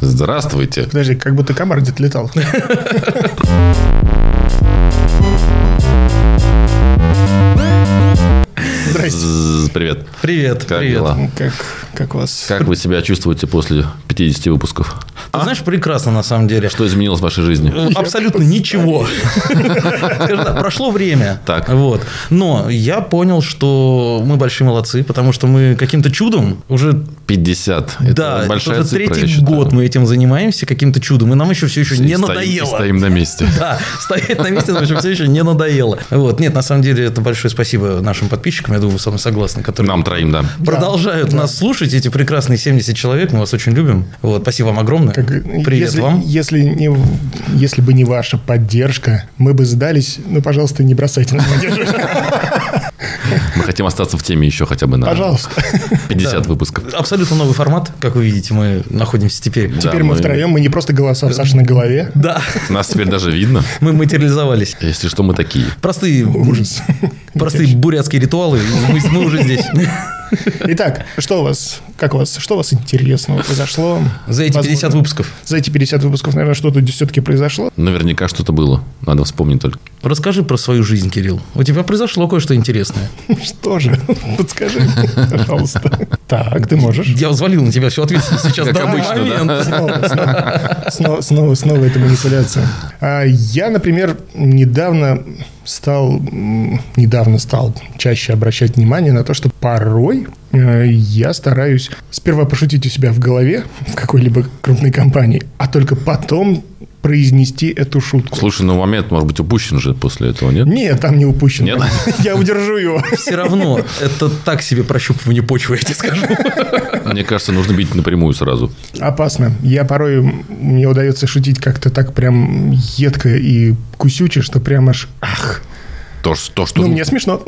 Здравствуйте. Подожди, как будто комар где-то летал. Здрасте. Привет. Привет, Как привет. дела? Как, как вас? Как вы себя чувствуете после 50 выпусков? Ты знаешь, прекрасно на самом деле. Что изменилось в вашей жизни? Э, Абсолютно ничего. Прошло время. Так. Вот. Но я понял, что мы большие молодцы, потому что мы каким-то чудом уже 50. Это да, это уже цифра, третий год мы этим занимаемся каким-то чудом, и нам еще все еще И не стоим- надоело. Стоим на месте. Да, стоять на месте нам еще все еще не надоело. Вот. Нет, на самом деле, это большое спасибо нашим подписчикам, я думаю, вы со мной согласны, которые Нам троим, да. продолжают нас слушать, эти прекрасные 70 человек, мы вас очень любим. Вот, спасибо вам огромное. Как- Привет если, вам. Если, не, если бы не ваша поддержка, мы бы сдались. Ну, пожалуйста, не бросайте нас. Мы хотим остаться в теме еще хотя бы на Пожалуйста. 50 выпусков. Абсолютно новый формат, как вы видите, мы находимся теперь. Да, Теперь мы мы- втроем, мы не просто голоса в Сашиной голове. Да, Нас теперь даже видно. мы материализовались. Если что, мы такие. Простые, Ужас. простые бурятские ритуалы, мы уже здесь. Итак, что у вас, как у вас, что у вас интересного произошло? За эти 50 Возможно, выпусков. За эти 50 выпусков, наверное, что-то все-таки произошло. Наверняка что-то было. Надо вспомнить только. Расскажи про свою жизнь, Кирилл. У тебя произошло кое-что интересное. Что же? Подскажи, пожалуйста. Так, ты можешь. Я взвалил на тебя всю ответственность сейчас. Как обычно, да. момент. Снова, снова, снова, снова, снова эта манипуляция. А Я, например, недавно стал, недавно стал чаще обращать внимание на то, что порой э, я стараюсь сперва пошутить у себя в голове в какой-либо крупной компании, а только потом произнести эту шутку. Слушай, ну момент может быть упущен же после этого, нет? Нет, там не упущено. Нет? Я удержу его. Все равно это так себе прощупывание почвы, я тебе скажу. Мне кажется, нужно бить напрямую сразу. Опасно. Я порой, мне удается шутить как-то так прям едко и кусюче, что прям аж ах. То, то что... Ну, мне смешно.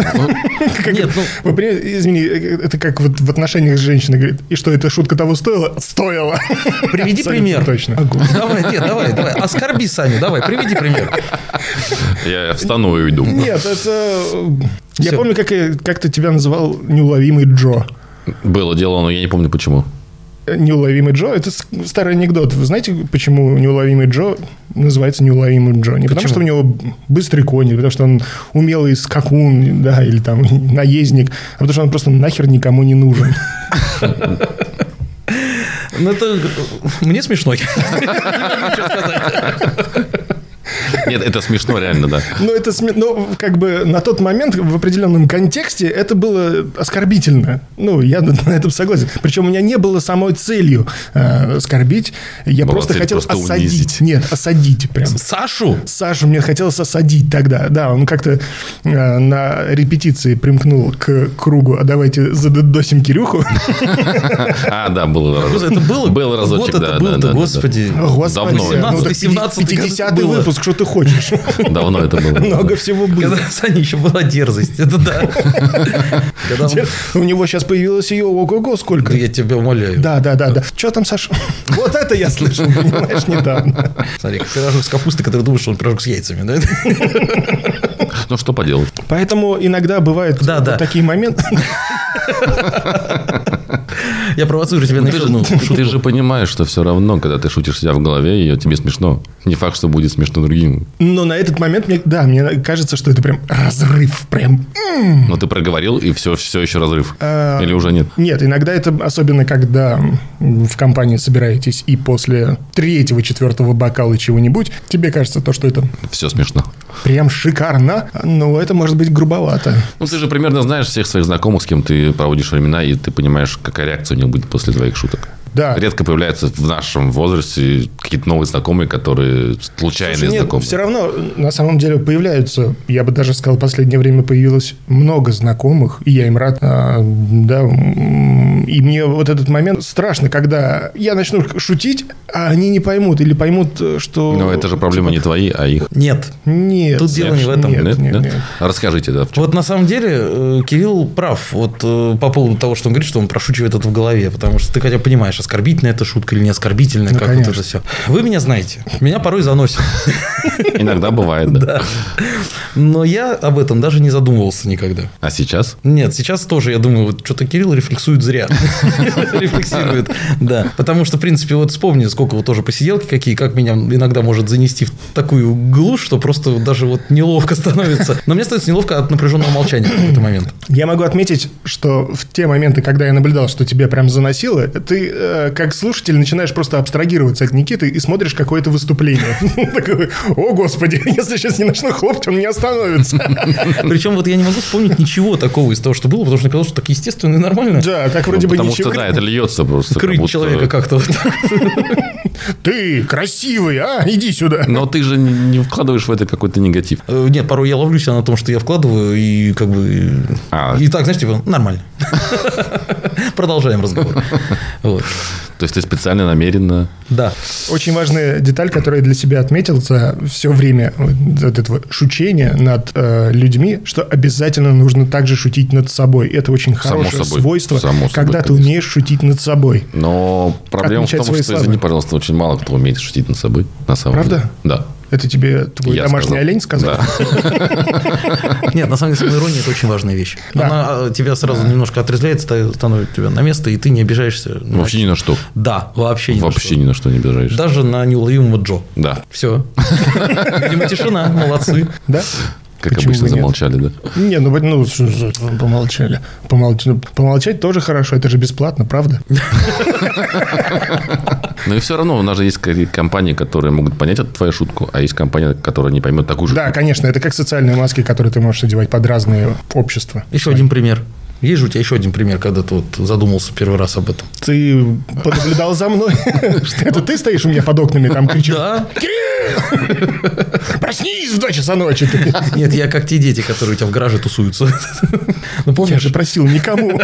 Как- Нет, ну- Вы понимаете, извини, это как вот в отношениях с женщиной говорит, и что, эта шутка того стоила? Стоила. Приведи пример. Точно. Давай, нет, давай, давай. Оскорби Саню, давай, приведи пример. Я встану и уйду. Нет, это... Я Всё. помню, как я как-то тебя называл неуловимый Джо. Было дело, но я не помню почему. Неуловимый Джо – это старый анекдот. Вы знаете, почему неуловимый Джо называется неуловимым Джо? Не потому, что у него быстрый конь, не потому, что он умелый скакун, да, или там наездник, а потому, что он просто нахер никому не нужен. Ну, это мне смешно. Я не знаю, что сказать. Нет, это смешно реально, да. Ну, это сме- ну, как бы на тот момент в определенном контексте это было оскорбительно. Ну, я на этом согласен. Причем у меня не было самой целью э, оскорбить. Я Была просто хотел просто осадить. унизить. Нет, осадить прям. Сашу? Сашу мне хотелось осадить тогда. Да, он как-то э, на репетиции примкнул к кругу, а давайте задодосим Кирюху. А, да, было. Это было? Был разочек, Вот да, господи. Господи, Давно это ну, так 17-й 50 было. выпуск, что ты хочешь? Давно это было. Много всего было. Когда у Сани еще была дерзость. Это да. У него сейчас появилось ее ого-го сколько. Я тебя умоляю. Да, да, да, да. Что там, Саша? Вот это я слышал, понимаешь, недавно. Смотри, пирожок с капустой, который думаешь, что он пирожок с яйцами. да? Ну, что поделать. Поэтому иногда бывают Да, вот да. такие моменты. Я провоцирую тебя на Ты еще же, одну ты же понимаешь, что все равно, когда ты шутишь себя в голове, ее тебе смешно. Не факт, что будет смешно другим. Но на этот момент, мне, да, мне кажется, что это прям разрыв. Прям Но ты проговорил, и все, все еще разрыв. А, Или уже нет? Нет, иногда это особенно, когда в компании собираетесь и после третьего, четвертого бокала чего-нибудь, тебе кажется то, что это Все смешно. прям шикарно, но это может быть грубовато. Ну, ты же примерно знаешь всех своих знакомых, с кем ты проводишь времена, и ты понимаешь, какая реакция у них будет после твоих шуток. Да. Редко появляются в нашем возрасте какие-то новые знакомые, которые случайные Слушай, нет, знакомые. все равно, на самом деле, появляются, я бы даже сказал, в последнее время появилось много знакомых, и я им рад, а, да, и мне вот этот момент страшно, когда я начну шутить, а они не поймут, или поймут, что... Но это же проблема не твои, а их. Нет. Нет. Тут дело не в этом. Нет, Нет? нет, Нет? нет. Расскажите, да. в чем? Вот на самом деле э, Кирилл прав вот э, по поводу того, что он говорит, что он прошучивает это в голове, потому что ты хотя бы понимаешь, понимаешь, оскорбительная это шутка или не оскорбительная, Ну, как конечно. вот это все. Вы меня знаете. Меня порой заносит. Иногда бывает, да. Да. Но я об этом даже не задумывался никогда. А сейчас? Нет, сейчас тоже, я думаю, вот что-то Кирилл рефлексует зря. Рефлексирует, да. Потому что, в принципе, вот вспомни, сколько вот тоже посиделки какие, как меня иногда может занести в такую глушь, что просто даже вот неловко становится. Но мне становится неловко от напряженного молчания в какой-то момент. Я могу отметить, что в те моменты, когда я наблюдал, что тебя прям заносило, ты э, как слушатель начинаешь просто абстрагироваться от Никиты и смотришь какое-то выступление. Такой, О, господи, если сейчас не начну хлопать, он не остановится. Причем вот я не могу вспомнить ничего такого из того, что было, потому что мне казалось, что так естественно и нормально. Да, так вроде Ну, бы Потому ничего. что, да, это льется просто. как Крыть человека как-то. вот. Ты красивый, а? Иди сюда. Но ты же не вкладываешь в это какой-то негатив. Э, Нет, порой я ловлю себя на том, что я вкладываю, и как бы... А. И так, знаешь, типа, нормально. Продолжаем разговор. Вот. То есть ты специально, намеренно... Да. Очень важная деталь, которую я для себя отметил за все время вот этого шучения над э, людьми, что обязательно нужно также шутить над собой. Это очень Само хорошее собой. свойство, Само собой, когда ты конечно. умеешь шутить над собой. Но проблема в Отмечать том, свои что, славы. извини, пожалуйста, очень мало кто умеет шутить над собой. На самом Правда? деле. Да. Это тебе твой Я домашний сказал. олень сказал? Да. Нет, на самом деле, самоирония – это очень важная вещь. Да. Она э, тебя сразу немножко отрезвляет, ста- становит тебя на место, и ты не обижаешься. на- Вообще ни на что. Да, вообще ни на Вообще что. ни на что не обижаешься. Даже на неуловимого Джо. Да. Все. Видимо, тишина. Молодцы. Да? Как Почему обычно нет? замолчали, да? Не, ну, ну, помолчали. Помолч- ну, Помолчать тоже хорошо, это же бесплатно, правда? Но и все равно у нас же есть компании, которые могут понять эту твою шутку, а есть компания, которая не поймет такую же. Да, конечно, это как социальные маски, которые ты можешь одевать под разные общества. Еще один пример. Есть же у тебя еще один пример, когда ты вот задумался первый раз об этом? Ты понаблюдал за мной? Это ты стоишь у меня под окнами, там кричишь? Да. Проснись в 2 часа ночи. Ты- Нет, я как те дети, которые у тебя в гараже тусуются. Ну, Я помнишь? же просил никому.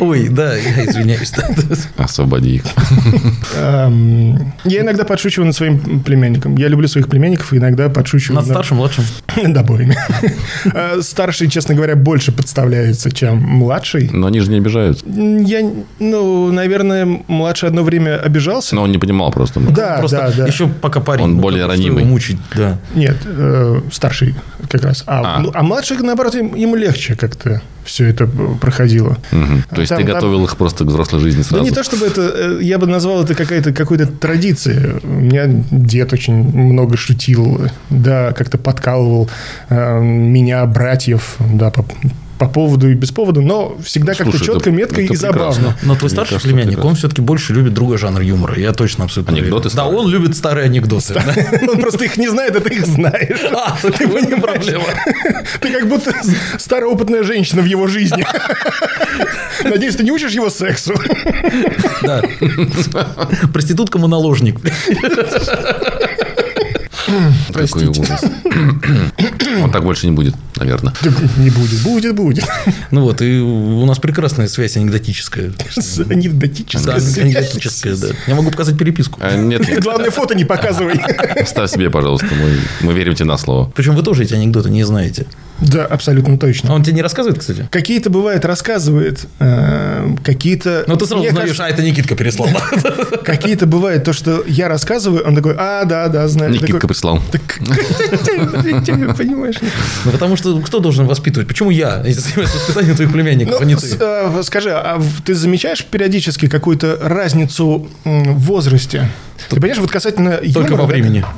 Ой, да, я извиняюсь. Освободи их. Я иногда подшучиваю над своим племянником. Я люблю своих племянников и иногда подшучиваю. Над старшим, младшим. Над обоими. Э, Старший, честно говоря, больше подставляется, чем младший. Но они же не обижаются. Я, ну, наверное, младший одно время обижался. Но он не понимал просто. Да, Просто да, да. еще пока парень. Он ну, более ранимый. мучить, да. Нет, э, старший как раз. А, А. ну, а младший, наоборот, им- ему легче как-то все это проходило. Мгм. То есть Там- ты там- готовил их просто к взрослой жизни Да сразу. не то, чтобы это, э, я бы назвал это какая-то, какой-то традицией. У меня дед очень много шутил, да, как-то подкалывал э, меня, братьев, да, по, по поводу и без повода, но всегда как-то четко, метко и забавно. Но твой старший кажется, племянник, прекрасно. он все-таки больше любит другой жанр юмора. Я точно абсолютно Анекдоты уверен. Да, он любит старые анекдоты. Он просто их не знает, а ты их знаешь. А, его не проблема. Ты как будто староопытная женщина в его жизни. Надеюсь, ты не учишь его сексу. Да. Проститутка-моноложник. Какой ужас. Он так больше не будет, наверное. Не будет, будет, будет. Ну вот, и у нас прекрасная связь анекдотическая. Анекдотическая. анекдотическая, да. Я могу показать переписку. А, Нет, Главное, фото не показывай. ставь себе, пожалуйста. Мы, верим тебе на слово. Причем вы тоже эти анекдоты не знаете. Да, абсолютно А точно. он тебе не рассказывает, кстати? Какие-то, бывает, рассказывает, э, какие-то... Ну, ты сразу Мне узнаешь, кажется, а это Никитка переслал. Какие-то бывает то, что я рассказываю, он такой, а, да, да, знаю. Никитка прислал. Понимаешь? Ну, потому что кто должен воспитывать? Почему я, если занимаюсь воспитанием твоих племянников, а не Ну, ты? э, скажи, а ты замечаешь периодически какую-то разницу в возрасте? Ты понимаешь, вот касательно Только во времени.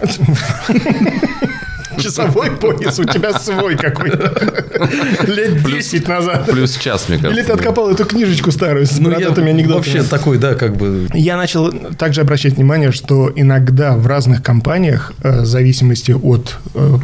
Часовой пояс у тебя свой какой-то. Лет 10 назад. Плюс час, мне кажется. Или ты откопал эту книжечку старую с Ну, я бородатыми анекдотами? вообще такой, да, как бы... Я начал также обращать внимание, что иногда в разных компаниях, э, в зависимости от э,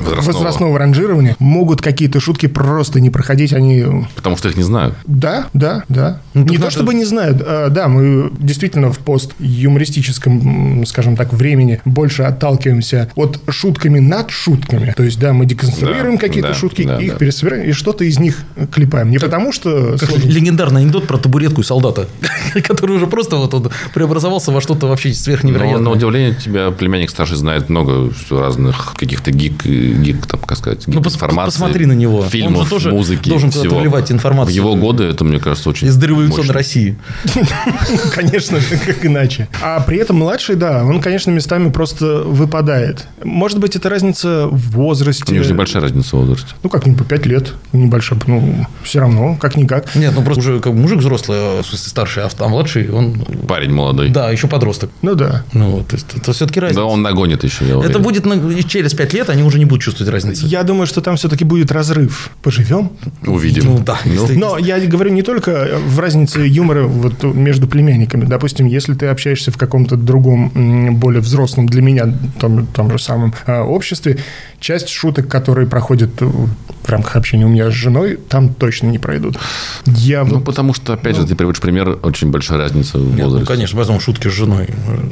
Возрастного. ранжирования, могут какие-то шутки просто не проходить. Они Потому что их не знают. да, да, да. Ну, не то чтобы не знают, а, да, мы действительно в пост юмористическом, скажем так, времени больше отталкиваемся от шутками над шутками. То есть, да, мы деконструируем Да, какие-то да, шутки, да, их да. пересобираем, и что-то из них клепаем. Не потому что... Как сложно- легендарный анекдот про табуретку и солдата, который уже просто вот он преобразовался во что-то вообще Но, сверхневероятное. на удивление тебя племянник старший знает много разных каких-то гик, гик там, как сказать, Ну, пос- информации. посмотри на него. Он Фильмов, же тоже музыки, должен всего. вливать информацию. В его годы это, мне кажется, очень Из дореволюционной. России. Конечно, как иначе. А при этом младший, да, он, конечно, местами просто выпадает. Может быть, это разница в возрасте. У них же небольшая разница в возрасте. Ну, как-нибудь по 5 лет. Небольшая. Ну, все равно, как-никак. Нет, ну просто уже как мужик взрослый, а, в смысле старший, а а младший, он... Парень молодой. Да, еще подросток. Ну, да. Ну, вот, то есть это все-таки разница. Да он нагонит еще, я уверен. Это будет на- через 5 лет, они уже не будут чувствовать разницы. Я думаю, что там все-таки будет разрыв. Поживем? Увидим. Ну, да, если- Но я говорю не только в разнице юмора вот между племянниками. Допустим, если ты общаешься в каком-то другом, более взрослом для меня, том, том же самом а, обществе, часть шуток, которые проходят э, в рамках общения у меня с женой, там точно не пройдут. Я Ну, вот... потому что, опять же, ты приводишь пример, очень большая разница в Нет, ну, возрасте. конечно, возьмем шутки с женой.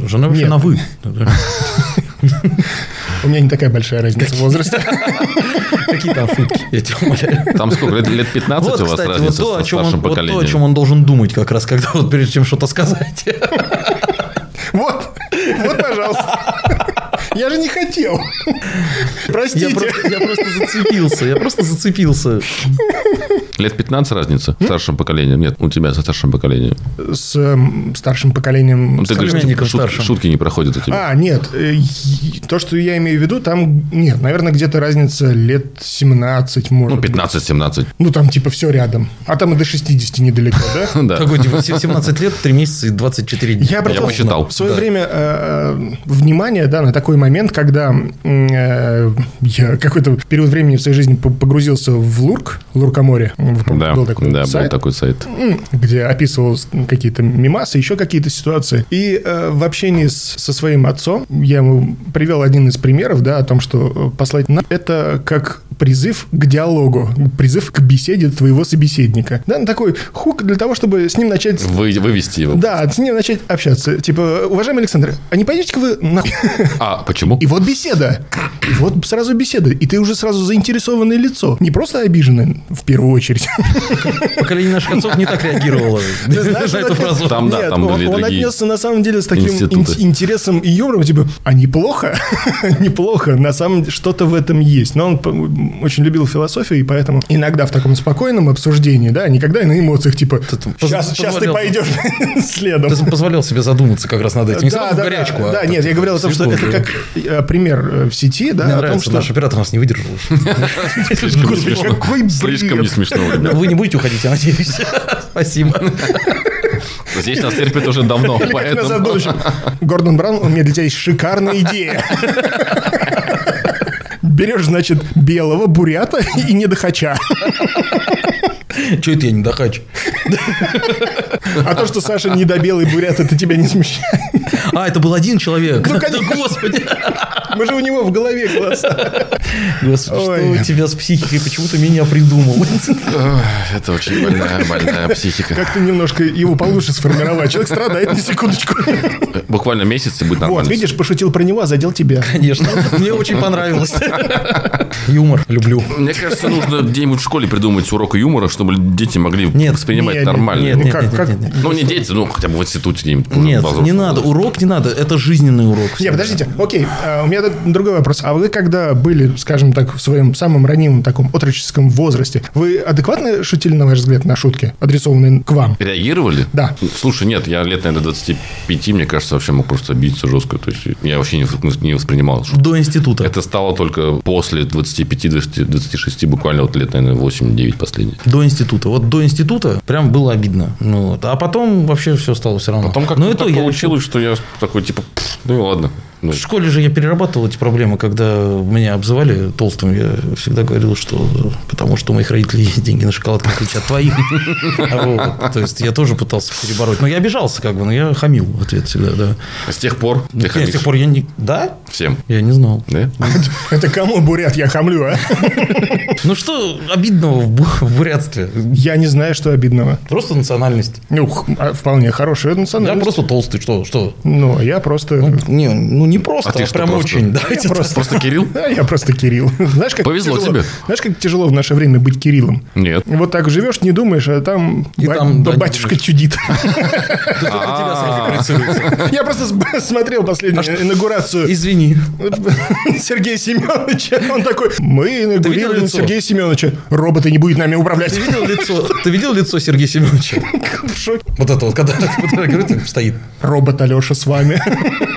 Жена вообще Нет. на «вы». У меня не такая большая разница в возрасте. Какие там шутки, я тебя умоляю. Там сколько, лет, лет 15 Вот, у вас кстати, вот разница то, о со чем он, вот то, о чем он должен думать как раз, когда вот прежде чем что-то сказать. Вот, вот, пожалуйста. Я же не хотел. Я Простите. просто, я просто зацепился, я просто зацепился. Лет 15 разница с старшим поколением? Нет, у тебя со старшим поколением. С эм, старшим поколением... Ну, ты говоришь, племянником шут- старшим. шутки не проходят у тебя. А, нет, э, то, что я имею в виду, там, нет, наверное, где-то разница лет 17, может ну, быть. 15-17. Ну, там типа все рядом. А там и до 60 недалеко, да? Да. Какой типа 17 лет, 3 месяца и 24 дня. Я обратил посчитал. в свое время э, внимание да, на такой момент, когда э, я какой-то период времени в своей жизни по- погрузился в Лурк, Луркоморе. Да, был такой да, был сайт. такой сайт. Где описывал какие-то мимасы, еще какие-то ситуации. И э, в общении с- со своим отцом я ему привел один из примеров, да, о том, что э, послать на это как призыв к диалогу, призыв к беседе твоего собеседника. Да, ну, такой хук для того, чтобы с ним начать Вы, вывести его. да, с ним начать общаться. Типа, уважаемый Александр, а не пойдете-ка вы на... А, почему? И вот беседа. И вот сразу беседа. И ты уже сразу заинтересованное лицо. Не просто обиженный, в первую очередь. Поколение наших отцов не так реагировало на эту фразу. Там, да, там были он отнесся на самом деле с таким интересом и юмором, типа, а неплохо, неплохо, на самом деле что-то в этом есть. Но он очень любил философию, и поэтому иногда в таком спокойном обсуждении, да, никогда на эмоциях, типа, сейчас, сейчас ты пойдешь следом. Ты позволял себе задуматься как раз над этим. Не сразу в горячку. да, а да, так нет, я говорил о том, что это как э, пример э, в сети, да, Мне о том, что... наш оператор нас не выдержал. Слишком не Господи, смешно. какой Слишком не смешно. Вы не будете уходить, я надеюсь. Спасибо. Здесь нас терпит уже давно, поэтому... Гордон Браун, у меня для тебя есть шикарная идея. Берешь, значит, белого бурята и недохача. Че это я не дохач? А то, что Саша недобелый бурят, это тебя не смущает. А, это был один человек. Ну, конечно. Господи. Мы же у него в голове глаза. Господи, что у тебя с психикой? Почему ты меня придумал? Это очень больная, больная психика. Как-то немножко его получше сформировать. Человек страдает на секундочку. Буквально месяц и будет нормально. Вот, видишь, пошутил про него, а задел тебя. Конечно. Мне очень понравилось. Юмор. Люблю. Мне кажется, нужно где-нибудь в школе придумать урок юмора, чтобы дети могли Нет, воспринимать нет, нормально. нет, Ну, нет, как- нет, как- нет, нет. Ну, не дети, ну, хотя бы в институте где-нибудь. Нет, не надо. Урок не надо. Это жизненный урок. Не, подождите, окей, а, у меня тут другой вопрос. А вы когда были, скажем так, в своем самом ранимом таком отроческом возрасте, вы адекватно шутили, на ваш взгляд, на шутки, адресованные к вам? Реагировали? Да. Слушай, нет, я лет, наверное, 25, мне кажется, вообще мог просто обидеться жестко. То есть, я вообще не, не воспринимал шутки. До института. Это стало только после 25-26, буквально вот лет, наверное, 8-9 последних. До института. Вот до института прям было обидно. Ну, вот. А потом вообще все стало все равно. Потом как-то Ну, то я получилось, что я такой, типа, «Пф, ну и ладно. Ну, В школе же я перерабатывал эти проблемы, когда меня обзывали толстым. Я всегда говорил, что потому что у моих родителей есть деньги на шоколад, в отличие от твоих. Вот. То есть я тоже пытался перебороть. Но я обижался, как бы, но я хамил в ответ всегда, да. с тех пор ты Нет, с тех пор я не. Да? всем. Я не знал. Да? Это кому бурят я хамлю, а? Ну что обидного в, бу- в бурятстве? Я не знаю, что обидного. Просто национальность. Ну, а, вполне хорошая Я национальность. просто толстый, что? Что? Ну, а я просто... Ну, не, ну не просто, А ты а, что, прям просто? очень. Давайте Я так. Просто Кирилл? Да, я просто Кирилл. Знаешь, как Повезло тяжело- тебе. Знаешь, как тяжело в наше время быть Кириллом? Нет. Вот так живешь, не думаешь, а там, И ба- там, да, батюшка чудит. Да проецируется. Я просто смотрел последнюю инаугурацию Извини. Сергея Семеновича. Он такой, мы инаугурируем лицо? Сергея Семеновича. Роботы не будет нами управлять. Ты видел лицо? Ты видел лицо Сергея Семеновича? В шоке. Вот это вот, когда стоит. Робот Алеша с вами.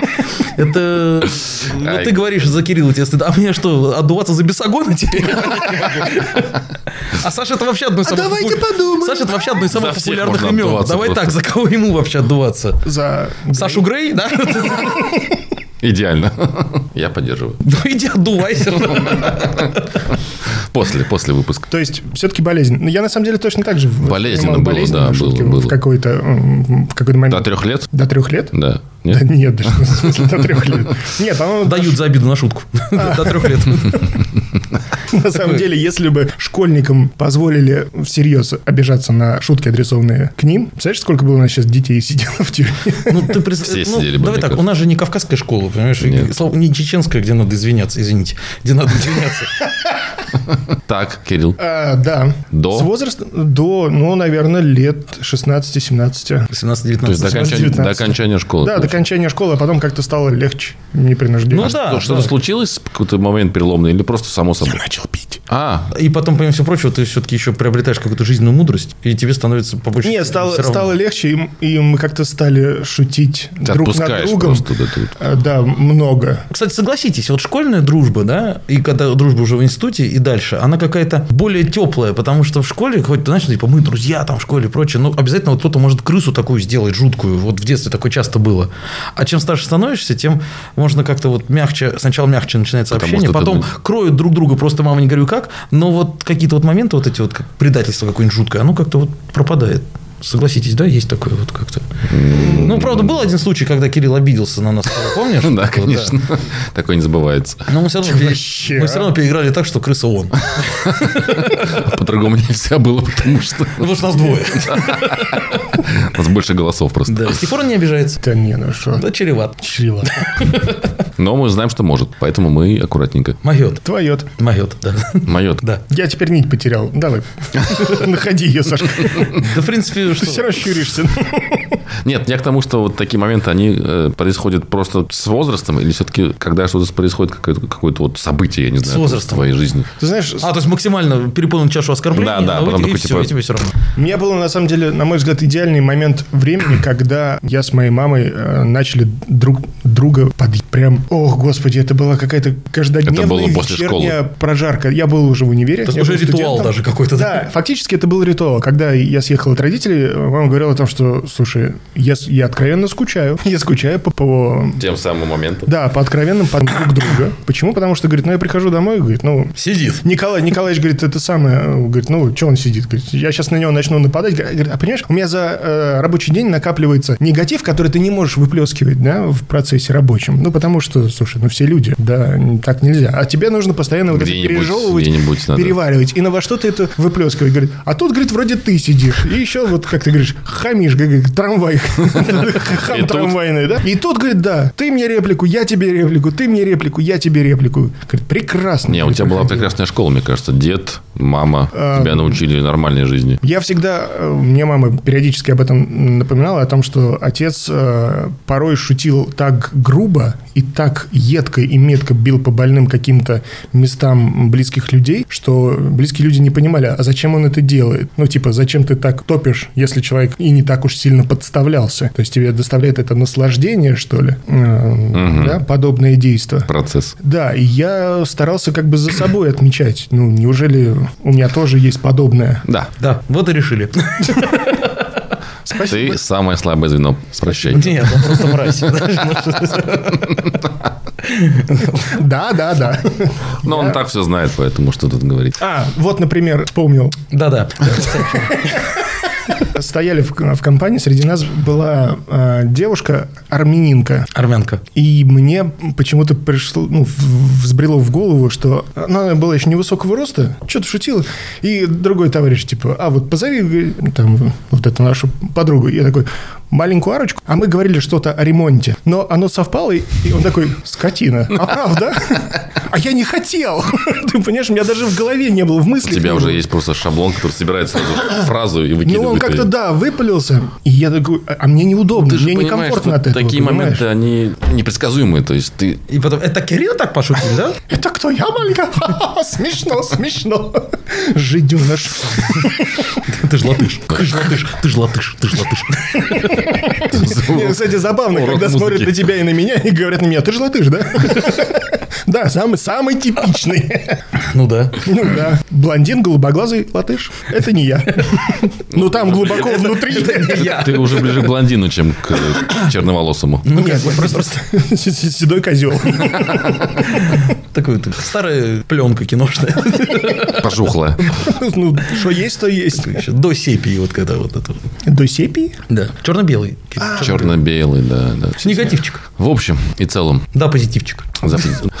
Это... Ну, ты говоришь за Кирилла, тебе стыдно. А мне что, отдуваться за бесогона теперь? А Саша это вообще одно из самых... давайте подумаем. Саша это вообще одно из самых популярных имен. Давай так, за кого ему вообще отдуваться? За... Сашу Грей, да? Идеально. Я поддерживаю. Ну иди отдувайся. После, после выпуска. То есть, все-таки болезнь. Ну, Я, на самом деле, точно так же Болезненно было, болезненно да, было, было. В какой-то момент. До трех лет? До трех лет? Да. Да Нет? нет, даже в смысле до трех лет. Нет, оно Дают за обиду на шутку. До трех лет. на самом деле, если бы школьникам позволили всерьез обижаться на шутки, адресованные к ним, представляешь, сколько бы у нас сейчас детей сидело в тюрьме? Ну, ты Все ну, сидели бы, Давай так, у нас же не кавказская школа, понимаешь? Нет. слава- Не чеченская, где надо извиняться, извините. Где надо извиняться. Так, Кирилл. А, да. До? С возраста до, ну, наверное, лет 16-17. 18-19. То есть до окончания, 19. до окончания школы. Да, до окончания школы, а потом как-то стало легче, непринужденно. Ну да. Что, что-то случилось в какой-то момент переломный или просто само собой? Начал пить. А, И потом, помимо всего прочего, ты все-таки еще приобретаешь какую-то жизненную мудрость, и тебе становится побольше. Нет, стало, стало легче, и, и мы как-то стали шутить ты друг над другом. просто вот это вот. А, Да, много. Кстати, согласитесь, вот школьная дружба, да, и когда дружба уже в институте и дальше, она какая-то более теплая, потому что в школе, хоть ты знаешь, типа мы друзья там в школе и прочее, ну обязательно вот кто-то может крысу такую сделать жуткую, вот в детстве такое часто было. А чем старше становишься, тем можно как-то вот мягче, сначала мягче начинается Потому общение, ты потом думаешь- кроют друг друга, просто мама не говорю как, но вот какие-то вот моменты вот эти вот, как предательство какое-нибудь жуткое, оно как-то вот пропадает. Согласитесь, да, есть такое вот как-то. Ну, правда, был один случай, когда Кирилл обиделся на нас, помнишь? Ну да, конечно. Такое не забывается. но мы все равно, пере- вообще, мы все а? равно переиграли так, что крыса он. По-другому нельзя было, потому что Ну, потому что нас двое. у нас больше голосов просто. Да. С тех пор он не обижается. Да не, ну что. Да, чреват. Чревато. Но мы знаем, что может, поэтому мы аккуратненько. Могет. Твоет. Могет, да. Майот. Да. Я теперь нить потерял. Давай. Находи ее, Сашка. Да, в принципе, Ты все что? равно щуришься. Нет, я к тому, что вот такие моменты, они э, происходят просто с возрастом, или все-таки, когда что-то происходит, какое-то, какое-то вот событие, я не знаю, возрастом. в твоей жизни. Ты знаешь, А, то есть максимально переполнить чашу оскорблений, Да, да, а потом и такой, все, типа- и тебе все равно. У меня был, на самом деле, на мой взгляд, идеальный момент времени, когда я с моей мамой э, начали друг друга под... Прям, ох, господи, это была какая-то каждодневная Это было после вечерняя прожарка. Я был уже в универе. Это уже ритуал студентом. даже какой-то. Да, фактически это был ритуал. Когда я съехал от родителей, мама говорила о том, что, слушай, я, я откровенно скучаю. Я скучаю по, по- Тем самым моментом. Да, по откровенным по друг друга. Почему? Потому что, говорит, ну, я прихожу домой, говорит, ну, Сидит. Николай Николаевич говорит, это самое, э, говорит, ну, что он сидит? Говорит, я сейчас на него начну нападать. Говорит, а понимаешь, у меня за э, рабочий день накапливается негатив, который ты не можешь выплескивать, да, в процессе рабочем. Ну, потому что, слушай, ну, все люди, да, так нельзя. А тебе нужно постоянно вот это пережевывать, переваривать. И на во что ты это выплескивать? Говорит, а тут, говорит, вроде ты сидишь. И еще вот, как ты говоришь, хамишь, как трамвай. Хам трамвайный, да? И тут, говорит, да, ты мне реплику, я тебе реплику, ты мне реплику, я тебе реплику. Говорит, прекрасно. Не, у тебя была прекрасная школа, мне кажется. Дед, мама А, тебя научили нормальной жизни. Я всегда, э, мне мама периодически об этом напоминала, о том, что отец э, порой шутил так грубо и так едко и метко бил по больным каким-то местам близких людей, что близкие люди не понимали, а зачем он это делает? Ну, типа, зачем ты так топишь, если человек и не так уж сильно подставлялся? То есть тебе доставляет это наслаждение, что ли? Э, Да, подобное действие. Процесс. Да, и я старался как бы за собой отмечать. Ну, неужели у меня тоже есть подобное? Да. Да, вот и решили. Спасибо. Ты самое слабое звено. Прощай. Нет, он просто мразь. Да, да, да. Но он так все знает, поэтому что тут говорить. А, вот, например, вспомнил. Да-да. Стояли в, в компании, среди нас была э, девушка армянинка. Армянка. И мне почему-то пришло, ну, взбрело в голову, что она была еще невысокого роста, что-то шутила. И другой товарищ, типа, а вот позови там, вот эту нашу подругу. Я такой, маленькую арочку. А мы говорили что-то о ремонте. Но оно совпало, и он такой, скотина. А правда? А я не хотел. Ты понимаешь, у меня даже в голове не было, в У мыслях тебя уже есть просто шаблон, который собирает сразу фразу и Ну, выкидывает. Он как-то, да, выпалился. И я такой, а а мне неудобно, Ты же мне некомфортно от этого, Такие понимаешь? моменты, они непредсказуемые. То есть ты И потом, это Кирилл так пошутил, да? Это кто, я маленькая? Ха-ха-ха, Смешно, смешно. Жиденыш. Ты ж латыш. Ты ж латыш. Ты ж латыш. Ты ж латыш. Кстати, забавно, когда смотрят на тебя и на меня и говорят на меня, ты же латыш, да? Да, самый, самый типичный. Ну да. Ну да. Блондин, голубоглазый латыш. Это не я. Ну там глубоко внутри. Ты уже ближе к блондину, чем к черноволосому. Нет, я просто седой козел. Такой. Старая пленка киношная. Пожухлая. Ну, что есть, то есть. Еще До сепии, вот когда вот это. До сепии? Да. Черно-белый. Черно-белый, да, да. Негативчик. В общем и целом, Да, позитивчик.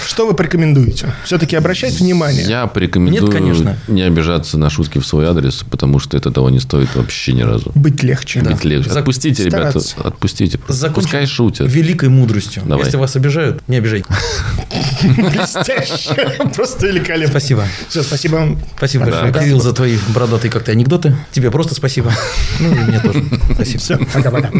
Что вы порекомендуете? Все-таки обращать внимание. я порекомендую Нет, конечно. не обижаться на шутки в свой адрес, потому что это того не стоит вообще ни разу. Быть легче. Быть легче. Зак- Отпустите, ребята, стараться. отпустите. Закончим Пускай шутят. Великой мудростью. Давай. Если вас обижают, не обижайте. Блестяще. Просто великолепно. Спасибо. Все, спасибо вам. Спасибо Да. большое, Кирилл, за твои бородатые как-то анекдоты. Тебе просто спасибо. Ну, и мне тоже. Спасибо. Все, пока-пока.